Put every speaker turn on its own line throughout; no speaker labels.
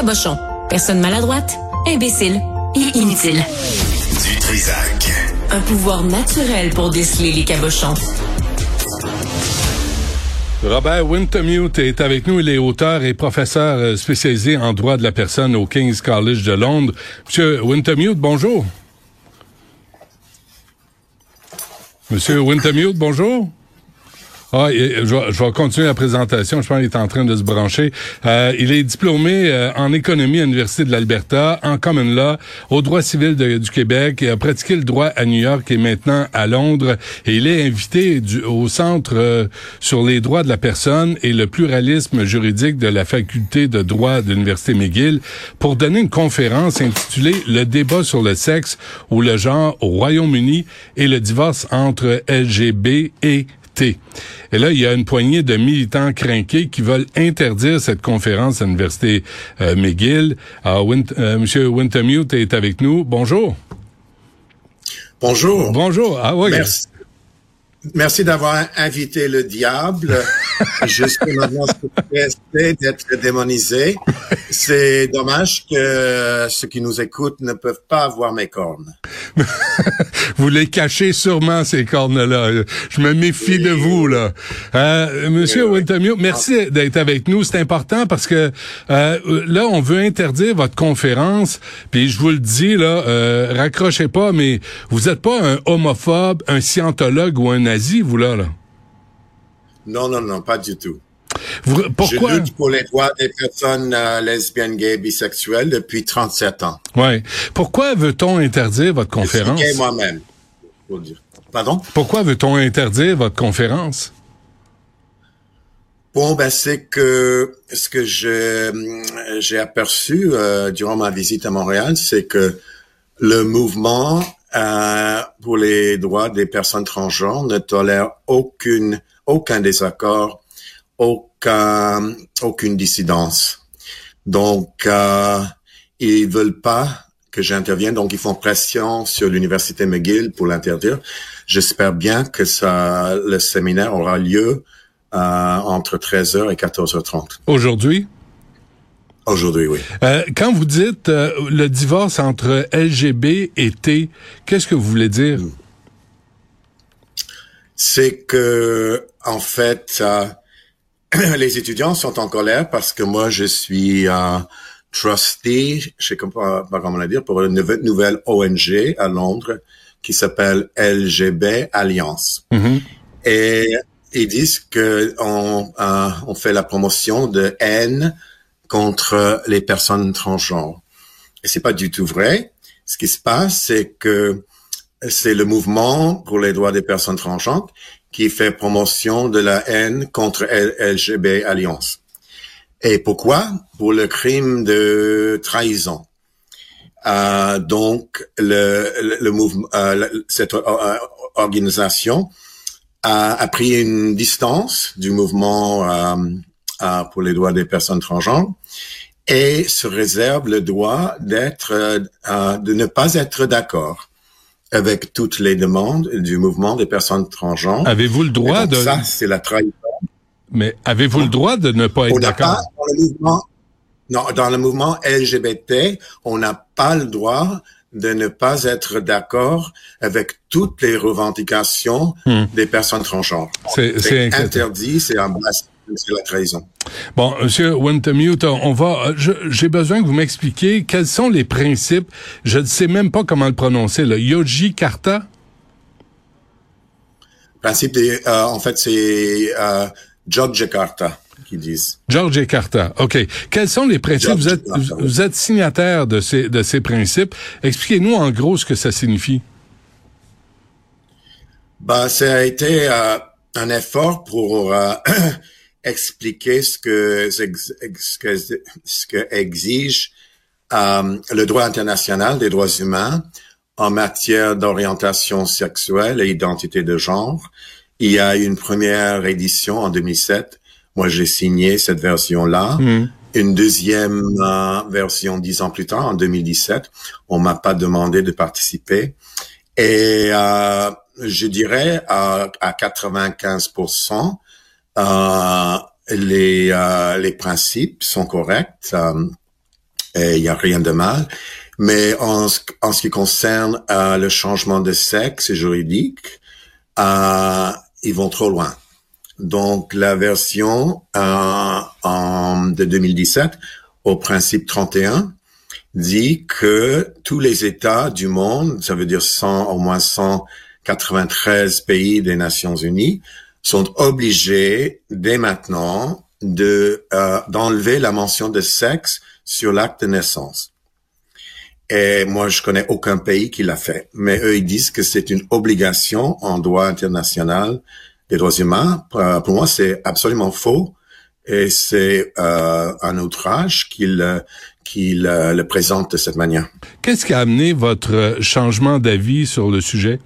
cabochon. Personne maladroite, imbécile et inutile.
Du Trisac.
Un pouvoir naturel pour déceler les cabochons.
Robert Wintermute est avec nous. Il est auteur et professeur euh, spécialisé en droit de la personne au King's College de Londres. Monsieur Wintermute, bonjour. Monsieur Wintermute, bonjour. Ah, je, vais, je, vais, continuer la présentation. Je pense qu'il est en train de se brancher. Euh, il est diplômé euh, en économie à l'Université de l'Alberta, en common law, au droit civil du Québec. Il a pratiqué le droit à New York et maintenant à Londres. Et il est invité du, au Centre euh, sur les droits de la personne et le pluralisme juridique de la faculté de droit de l'Université McGill pour donner une conférence intitulée Le débat sur le sexe ou le genre au Royaume-Uni et le divorce entre LGB et et là, il y a une poignée de militants crinqués qui veulent interdire cette conférence à l'Université euh, McGill. Alors, Win euh, Monsieur Wintermute est avec nous. Bonjour.
Bonjour.
Bonjour. Ah oui.
Merci. Merci d'avoir invité le diable. Jusqu'à maintenant, d'être démonisé. C'est dommage que ceux qui nous écoutent ne peuvent pas voir mes cornes.
vous les cachez sûrement, ces cornes-là. Je me méfie de vous, là. Euh, Monsieur oui, merci d'être avec nous. C'est important parce que euh, là, on veut interdire votre conférence. Puis je vous le dis, là, euh, raccrochez pas, mais vous n'êtes pas un homophobe, un scientologue ou un vous, là, là?
Non, non, non, pas du tout.
pourquoi?
Je lutte pour les droits des personnes euh, lesbiennes, gays, bisexuelles depuis 37 ans.
Ouais. Pourquoi veut-on interdire votre conférence?
Je moi-même. Pardon?
Pourquoi veut-on interdire votre conférence?
Bon, ben c'est que ce que j'ai aperçu euh, durant ma visite à Montréal, c'est que le mouvement euh, pour les droits des personnes transgenres ne tolère aucune, aucun désaccord, aucun, aucune dissidence. Donc, euh, ils veulent pas que j'intervienne, donc ils font pression sur l'université McGill pour l'interdire. J'espère bien que ça, le séminaire aura lieu euh, entre 13h et 14h30.
Aujourd'hui?
Aujourd'hui, oui.
Euh, quand vous dites euh, le divorce entre LGB et T, qu'est-ce que vous voulez dire?
C'est que, en fait, euh, les étudiants sont en colère parce que moi, je suis trustee, je sais pas, pas comment le dire, pour une nouvelle ONG à Londres qui s'appelle LGB Alliance. Mm-hmm. Et ils disent que on, on fait la promotion de haine contre les personnes transgenres. Et c'est pas du tout vrai. Ce qui se passe, c'est que c'est le mouvement pour les droits des personnes transgenres qui fait promotion de la haine contre LGB Alliance. Et pourquoi? Pour le crime de trahison. Euh, donc, le, le, mouvement, euh, cette euh, organisation a, a, pris une distance du mouvement euh, pour les droits des personnes transgenres et se réserve le droit d'être, euh, de ne pas être d'accord avec toutes les demandes du mouvement des personnes transgenres.
Avez-vous le droit de...
Ça, c'est la trahison.
Mais avez-vous le droit de ne pas être d'accord?
Non, dans le mouvement LGBT, on n'a pas le droit de ne pas être d'accord avec toutes les revendications hmm. des personnes transgenres. C'est interdit, c'est un c'est la trahison.
Bon, Monsieur Wintermute, on va. J'ai besoin que vous m'expliquiez quels sont les principes. Je ne sais même pas comment le prononcer. Le Yoji Karta.
Principe, des, euh, en fait, c'est euh, George Carta qui disent.
George Carta. OK. Quels sont les principes? Vous êtes, vous êtes signataire de ces, de ces principes. Expliquez-nous en gros ce que ça signifie.
Ben, ça a été euh, un effort pour euh, expliquer ce que, ce que, ce que exige euh, le droit international des droits humains en matière d'orientation sexuelle et identité de genre. Il y a une première édition en 2007. Moi, j'ai signé cette version-là. Hmm. Une deuxième euh, version dix ans plus tard, en 2017. On m'a pas demandé de participer. Et euh, je dirais à, à 95 euh, les, euh, les principes sont corrects. Euh, et il n'y a rien de mal. Mais en, en ce qui concerne euh, le changement de sexe juridique, euh, ils vont trop loin. Donc la version euh, en, de 2017 au principe 31 dit que tous les États du monde, ça veut dire 100, au moins 193 pays des Nations Unies, sont obligés dès maintenant de euh, d'enlever la mention de sexe sur l'acte de naissance. Et moi, je connais aucun pays qui l'a fait. Mais eux, ils disent que c'est une obligation en droit international des droits humains. Pour moi, c'est absolument faux. Et c'est euh, un outrage qu'il euh, le présente de cette manière.
Qu'est-ce qui a amené votre changement d'avis sur le sujet?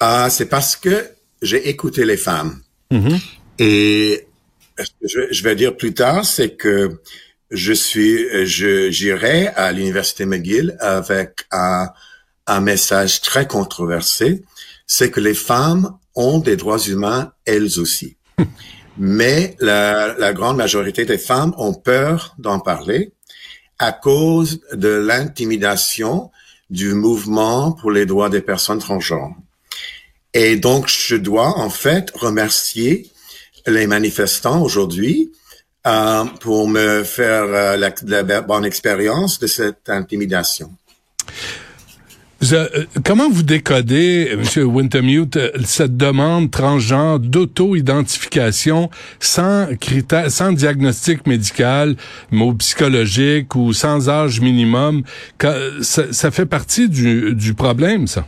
Ah, c'est parce que j'ai écouté les femmes.
Mm-hmm.
Et je, je, vais dire plus tard, c'est que je suis, je j'irai à l'université McGill avec un, un message très controversé, c'est que les femmes ont des droits humains elles aussi. Mais la, la grande majorité des femmes ont peur d'en parler à cause de l'intimidation du mouvement pour les droits des personnes transgenres. Et donc, je dois en fait remercier les manifestants aujourd'hui euh, pour me faire euh, la, bonne expérience de cette intimidation.
Euh, comment vous décodez, M. Wintermute, cette demande transgenre d'auto-identification sans critère, sans diagnostic médical, mot psychologique ou sans âge minimum? Ça, ça fait partie du, du problème, ça?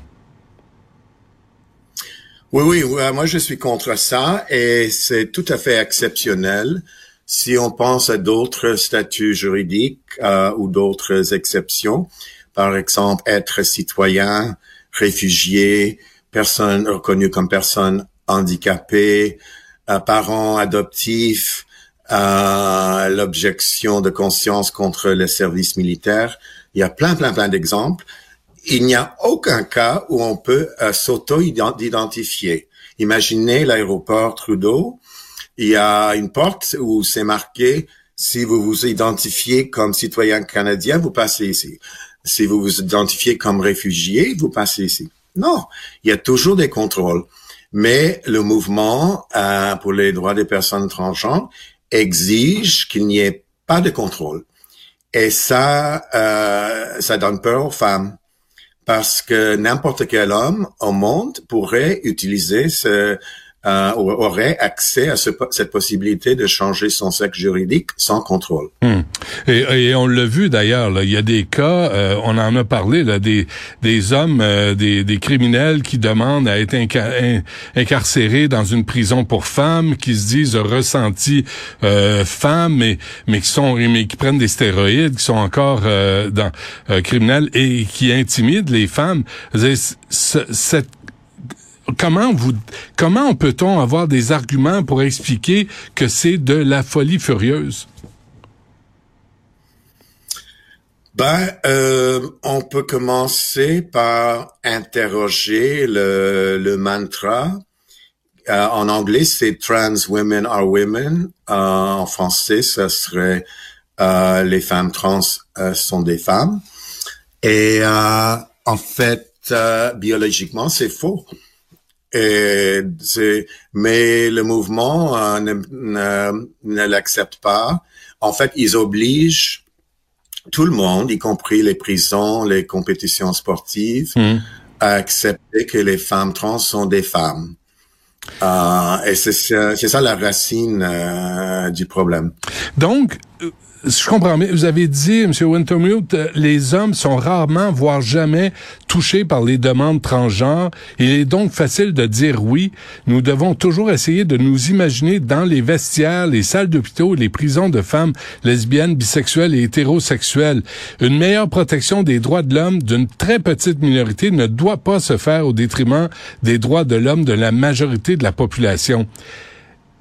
Oui, oui, moi je suis contre ça et c'est tout à fait exceptionnel. Si on pense à d'autres statuts juridiques euh, ou d'autres exceptions, par exemple être citoyen, réfugié, personne reconnue comme personne handicapée, euh, parent adoptif, euh, l'objection de conscience contre le service militaire. Il y a plein, plein, plein d'exemples il n'y a aucun cas où on peut euh, s'auto-identifier. Imaginez l'aéroport Trudeau. Il y a une porte où c'est marqué si vous vous identifiez comme citoyen canadien, vous passez ici. Si vous vous identifiez comme réfugié, vous passez ici. Non, il y a toujours des contrôles. Mais le mouvement euh, pour les droits des personnes transgenres exige qu'il n'y ait pas de contrôle. Et ça, euh, ça donne peur aux femmes parce que n'importe quel homme au monde pourrait utiliser ce, aurait accès à ce, cette possibilité de changer son sexe juridique sans contrôle.
Hmm. Et, on l'a vu d'ailleurs, il y a des cas, euh, on en a parlé, là, des, hommes, euh, des, criminels qui demandent à être incarcérés dans une prison pour femmes, qui se disent ressentis euh, femmes, mais, qui prennent des stéroïdes, qui sont encore criminels et qui intimident les femmes. Cette comment vous comment peut-on avoir des arguments pour expliquer que c'est de la folie furieuse?
Ben, euh, on peut commencer par interroger le, mantra. Euh, en anglais, c'est Trans Women Are Women. Euh, en français, ça serait Les femmes trans sont des femmes. Et en fait, biologiquement, c'est faux. Et mais le mouvement euh, ne, ne, l'accepte pas. En fait, ils obligent tout le monde, y compris les prisons, les compétitions sportives, hmm. à accepter que les femmes trans sont des femmes. Euh, et c'est, c'est ça la racine euh, du problème.
Donc, je comprends mais vous avez dit, M. Wintermute, euh, les hommes sont rarement, voire jamais, touchés par les demandes transgenres. Il est donc facile de dire oui. Nous devons toujours essayer de nous imaginer dans les vestiaires, les salles d'hôpitaux, les prisons de femmes lesbiennes, bisexuelles et hétérosexuelles. Une meilleure protection des droits de l'homme d'une très petite minorité ne doit pas se faire au détriment des droits de l'homme de la majorité de la population.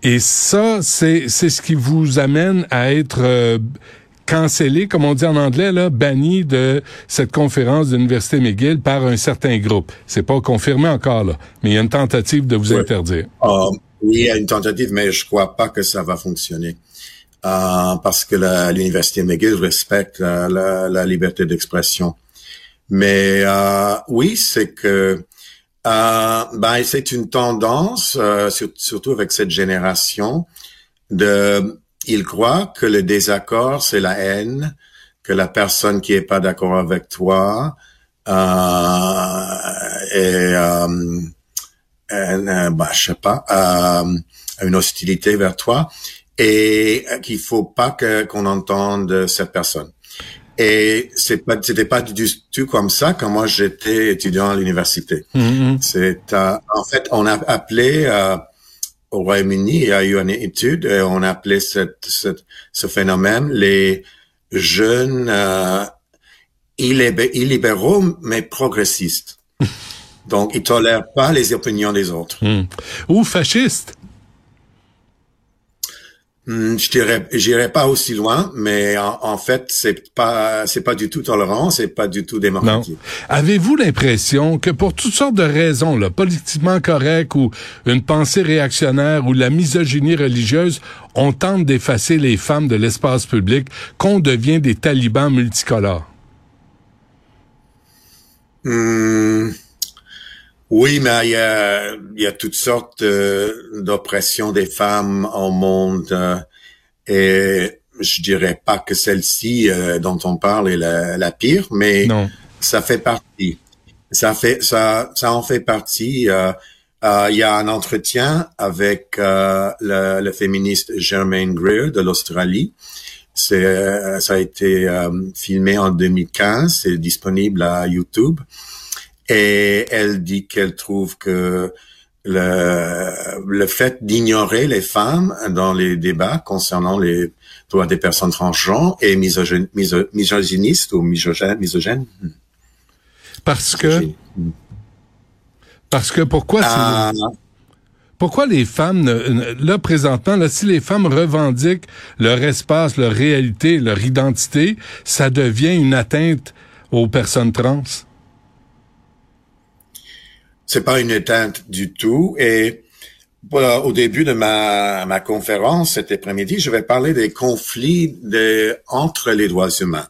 Et ça, c'est c'est ce qui vous amène à être euh, cancellé, comme on dit en anglais, là, banni de cette conférence de l'Université McGill par un certain groupe. C'est pas confirmé encore, là, mais il y a une tentative de vous interdire.
Oui, il y a une tentative, mais je crois pas que ça va fonctionner. parce que l'université McGill respecte la, liberté d'expression. Mais oui, c'est que ben, c'est une tendance, surtout avec cette génération, de ils croient que le désaccord c'est la haine, que la personne qui est pas d'accord avec toi euh, est, euh, euh, bah, je sais pas, euh, une hostilité vers toi et qu'il faut pas qu'on entende cette personne. Et c'est pas, c'était pas du tout comme ça quand moi j'étais étudiant à l'université. Mm-hmm. C'est, euh, en fait, on a appelé euh, au Royaume-Uni, il y a eu une étude, et on a appelé cette, cette, ce phénomène les jeunes euh, illibéraux mais progressistes. Donc, ils tolèrent pas les opinions des autres.
Hmm. Ou fascistes.
Hmm, je dirais, j'irais pas aussi loin, mais en, fait, c'est pas, c'est pas du tout tolérant, c'est pas du tout démocratique.
Avez-vous l'impression que pour toutes sortes de raisons, là, politiquement correctes ou une pensée réactionnaire ou la misogynie religieuse, on tente d'effacer les femmes de l'espace public, qu'on devient des talibans multicolores?
Hmm. Oui, mais il y a, il y a toutes sortes euh, d'oppressions des femmes au monde euh, et je dirais pas que celle-ci euh, dont on parle est la, pire, mais ça fait partie. Ça fait ça ça en fait partie. il y a un entretien avec le, le, féministe Germaine Greer de l'Australie. C'est ça a été filmé en 2015. C'est disponible à YouTube. Et elle dit qu'elle trouve que le, le fait d'ignorer les femmes dans les débats concernant les droits des personnes transgenres est misogyniste ou misogène. misogène.
Parce que... Parce que pourquoi ah. Pourquoi les femmes, là présentement, là, si les femmes revendiquent leur espace, leur réalité, leur identité, ça devient une atteinte aux personnes trans?
C'est pas une éteinte du tout. Et au début de ma, ma conférence cet après-midi, je vais parler des conflits de, entre les droits humains.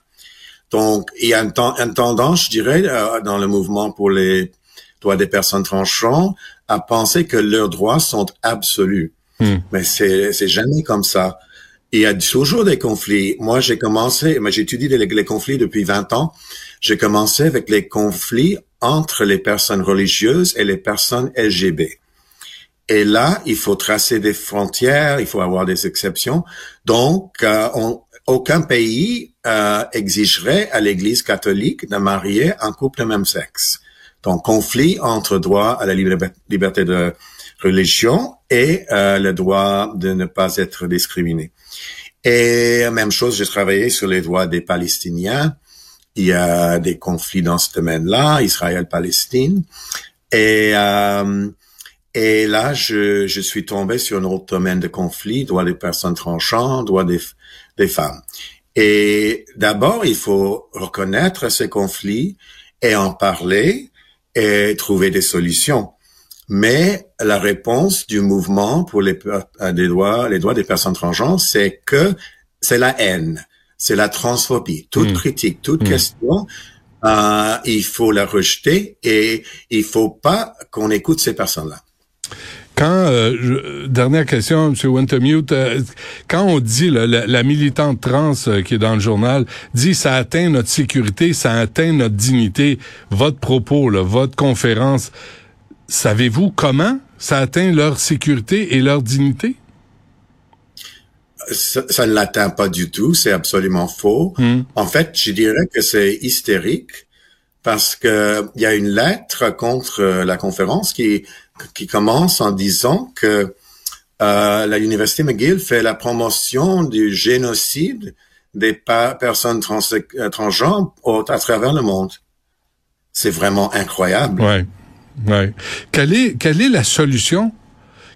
Donc, il y a une, tendance, je dirais, euh, dans le mouvement pour les droits des personnes tranchants, à penser que leurs droits sont absolus. Hmm. Mais c'est, c'est jamais comme ça. Il y a toujours des conflits. Moi, j'ai commencé, moi, j'étudie les, les conflits depuis 20 ans. J'ai commencé avec les conflits entre les personnes religieuses et les personnes LGB. Et là, il faut tracer des frontières, il faut avoir des exceptions. Donc, euh, aucun pays euh, exigerait à l'Église catholique de marier un couple de même sexe. Donc, conflit entre droit à la liberté de religion et euh, le droit de ne pas être discriminé. Et même chose, j'ai travaillé sur les droits des Palestiniens il y a des conflits dans ce domaine-là, Israël-Palestine. Et, euh, et là, je, je suis tombé sur un autre domaine de conflit, droit des personnes tranchantes, droit des, des femmes. Et d'abord, il faut reconnaître ces conflits et en parler et trouver des solutions. Mais la réponse du mouvement pour les, des droits, les droits des personnes transgenres, c'est que c'est la haine c'est la transphobie. Toute hmm. critique, toute hmm. question, euh, il faut la rejeter et il faut pas qu'on écoute ces personnes-là.
Quand euh, dernière question, M. Wintermute, euh, quand on dit la, militante trans qui est dans le journal dit ça atteint notre sécurité, ça atteint notre dignité, votre propos, votre conférence, savez-vous comment ça atteint leur sécurité et leur dignité?
Ça, ne l'atteint pas du tout, c'est absolument faux. Hmm. En fait, je dirais que c'est hystérique parce que il y a une lettre contre la conférence qui qui commence en disant que euh, la Université McGill fait la promotion du génocide des personnes trans euh, transgenres à travers le monde. C'est vraiment incroyable.
Ouais. Ouais. Quelle est quelle est la solution?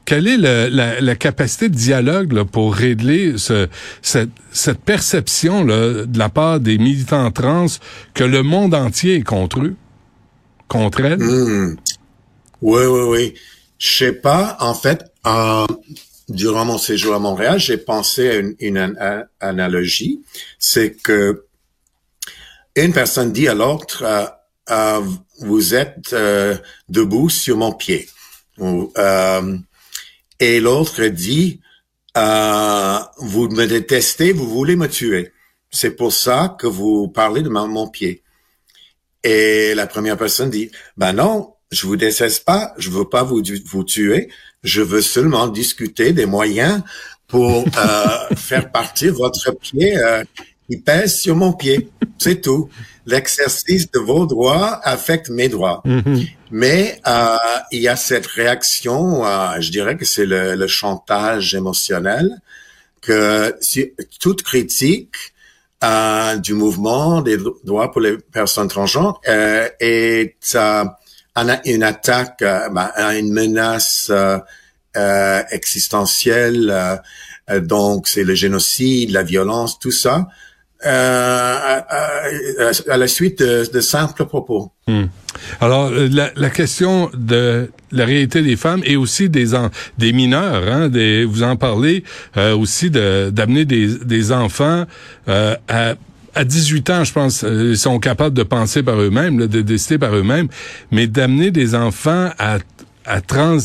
Quelle est la, capacité de dialogue pour régler cette, perception de la part des militants trans que le monde entier est contre eux, contre elles?
Hmm. Oui, oui, oui. Je sais pas. En fait, durant mon séjour à Montréal, j'ai pensé à une, une analogie. C'est que une personne dit à l'autre, euh, euh, vous êtes euh, debout sur mon pied. Et l'autre dit, vous me détestez, vous voulez me tuer. C'est pour ça que vous parlez de mon pied. Et la première personne dit, ben non, je vous déteste pas, je veux pas vous, vous tuer, je veux seulement discuter des moyens pour euh, faire partir votre pied euh, qui pèse sur mon pied. C'est tout. L'exercice de vos droits affecte mes droits. Mm-hmm. Mais euh, il y a cette réaction, euh, je dirais que c'est le, le, chantage émotionnel, que si, toute critique euh, du mouvement des droits pour les personnes transgenres euh, est euh, une attaque, euh, ben, une menace euh, existentielle. donc, c'est le génocide, la violence, tout ça. Euh, à, la suite de, de simples propos.
Hmm. Alors, la, la, question de la réalité des femmes et aussi des en, des mineurs, hein, des, vous en parlez euh, aussi d'amener des, des enfants euh, à à 18 ans, je pense, ils sont capables de penser par eux-mêmes, de décider par eux-mêmes, mais d'amener des enfants à, à trans,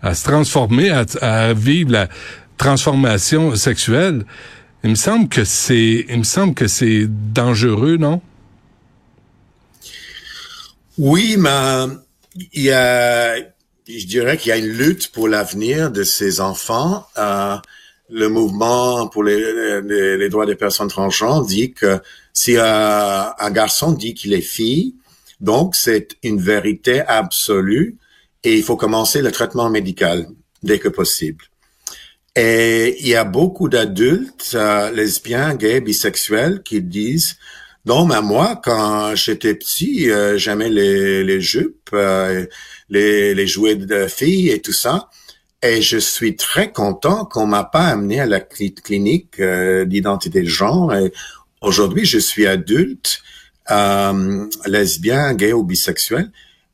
à se transformer, à, à vivre la transformation sexuelle, il me semble que c'est, il me semble que c'est dangereux, non?
Oui, mais il y a, je dirais qu'il y a une lutte pour l'avenir de ces enfants. Euh, le mouvement pour les, droits des personnes transgenres dit que si un, un garçon dit qu'il est fille, donc c'est une vérité absolue et il faut commencer le traitement médical dès que possible. Et il y a beaucoup d'adultes euh, lesbiens, gays, bisexuels qui disent non, mais moi, quand j'étais petit, euh, j'aimais les, les jupes, euh, les, les jouets de filles et tout ça. Et je suis très content qu'on m'a pas amené à la clinique d'identité de genre. Et aujourd'hui, je suis adulte, lesbien, gay ou bisexuel,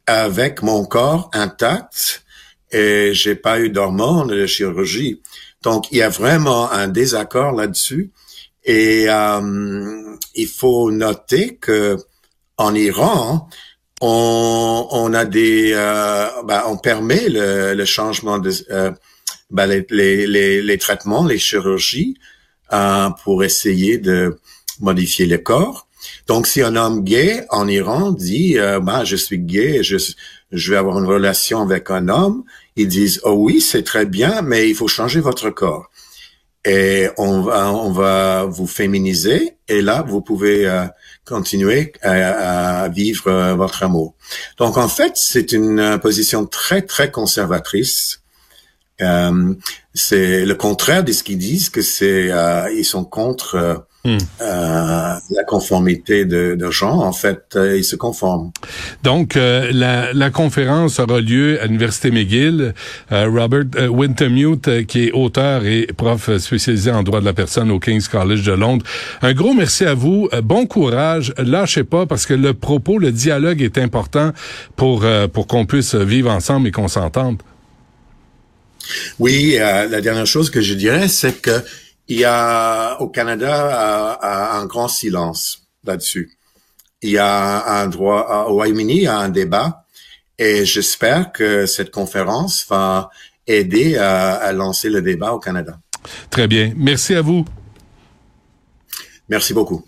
avec mon corps intact et j'ai pas eu d'hormones de chirurgie. Donc, il y a vraiment un désaccord là-dessus. Et euh, il faut noter que en Iran, on, on a des, euh, ben, on permet le, changement de euh, les, les, les, traitements, les chirurgies euh, pour essayer de modifier le corps. Donc, si un homme gay en Iran dit, ben, je suis gay, je, je vais avoir une relation avec un homme, ils disent, oh oui, c'est très bien, mais il faut changer votre corps. Et on va, on va vous féminiser, et là, vous pouvez euh, continuer à, vivre euh, votre amour. Donc, en fait, c'est une euh, position très, très conservatrice. c'est le contraire de ce qu'ils disent, que c'est, ils sont contre Hmm. Euh, la conformité de, de genre, en fait, euh, ils se conforment.
Donc, euh, la, la, conférence aura lieu à l'Université McGill. Robert Wintermute, qui est auteur et prof spécialisé en droit de la personne au King's College de Londres. Un gros merci à vous. bon courage. Lâchez pas parce que le propos, le dialogue est important pour, pour qu'on puisse vivre ensemble et qu'on s'entende.
Oui, la dernière chose que je dirais, c'est que il y a au Canada un grand silence là-dessus. Il y a un droit au Royaume-Uni, il y a un débat et j'espère que cette conférence va aider à, à lancer le débat au Canada.
Très bien. Merci à vous.
Merci beaucoup.